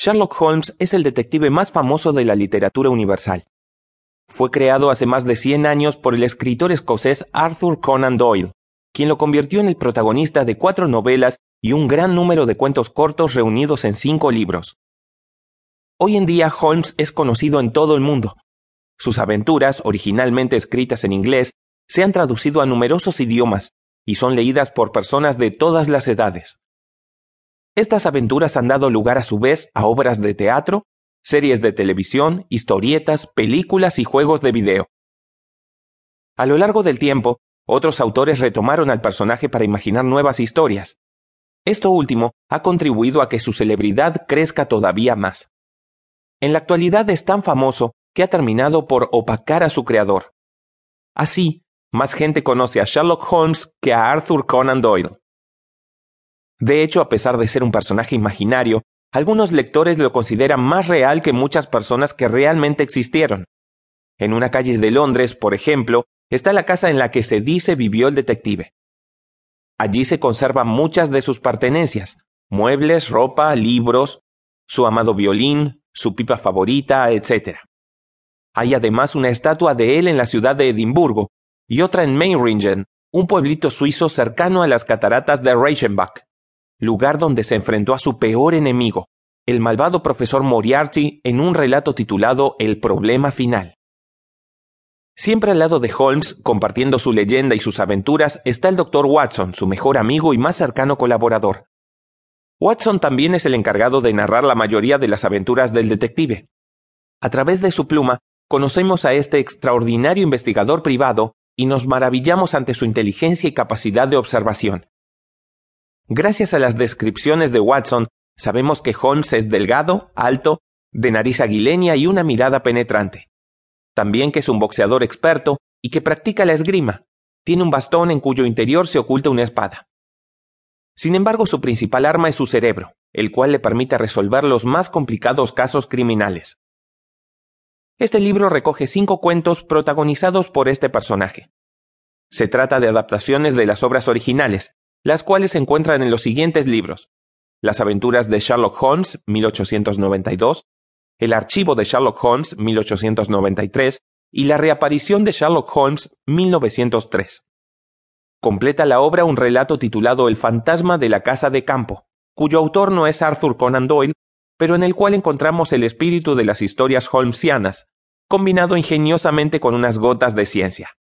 Sherlock Holmes es el detective más famoso de la literatura universal. Fue creado hace más de 100 años por el escritor escocés Arthur Conan Doyle, quien lo convirtió en el protagonista de cuatro novelas y un gran número de cuentos cortos reunidos en cinco libros. Hoy en día Holmes es conocido en todo el mundo. Sus aventuras, originalmente escritas en inglés, se han traducido a numerosos idiomas y son leídas por personas de todas las edades. Estas aventuras han dado lugar a su vez a obras de teatro, series de televisión, historietas, películas y juegos de video. A lo largo del tiempo, otros autores retomaron al personaje para imaginar nuevas historias. Esto último ha contribuido a que su celebridad crezca todavía más. En la actualidad es tan famoso que ha terminado por opacar a su creador. Así, más gente conoce a Sherlock Holmes que a Arthur Conan Doyle. De hecho, a pesar de ser un personaje imaginario, algunos lectores lo consideran más real que muchas personas que realmente existieron. En una calle de Londres, por ejemplo, está la casa en la que se dice vivió el detective. Allí se conservan muchas de sus pertenencias, muebles, ropa, libros, su amado violín, su pipa favorita, etc. Hay además una estatua de él en la ciudad de Edimburgo y otra en Meiringen, un pueblito suizo cercano a las cataratas de Reichenbach lugar donde se enfrentó a su peor enemigo, el malvado profesor Moriarty, en un relato titulado El problema final. Siempre al lado de Holmes, compartiendo su leyenda y sus aventuras, está el doctor Watson, su mejor amigo y más cercano colaborador. Watson también es el encargado de narrar la mayoría de las aventuras del detective. A través de su pluma, conocemos a este extraordinario investigador privado y nos maravillamos ante su inteligencia y capacidad de observación. Gracias a las descripciones de Watson, sabemos que Holmes es delgado, alto, de nariz aguileña y una mirada penetrante. También que es un boxeador experto y que practica la esgrima. Tiene un bastón en cuyo interior se oculta una espada. Sin embargo, su principal arma es su cerebro, el cual le permite resolver los más complicados casos criminales. Este libro recoge cinco cuentos protagonizados por este personaje. Se trata de adaptaciones de las obras originales, las cuales se encuentran en los siguientes libros. Las aventuras de Sherlock Holmes, 1892, El archivo de Sherlock Holmes, 1893, y La reaparición de Sherlock Holmes, 1903. Completa la obra un relato titulado El fantasma de la casa de campo, cuyo autor no es Arthur Conan Doyle, pero en el cual encontramos el espíritu de las historias holmesianas, combinado ingeniosamente con unas gotas de ciencia.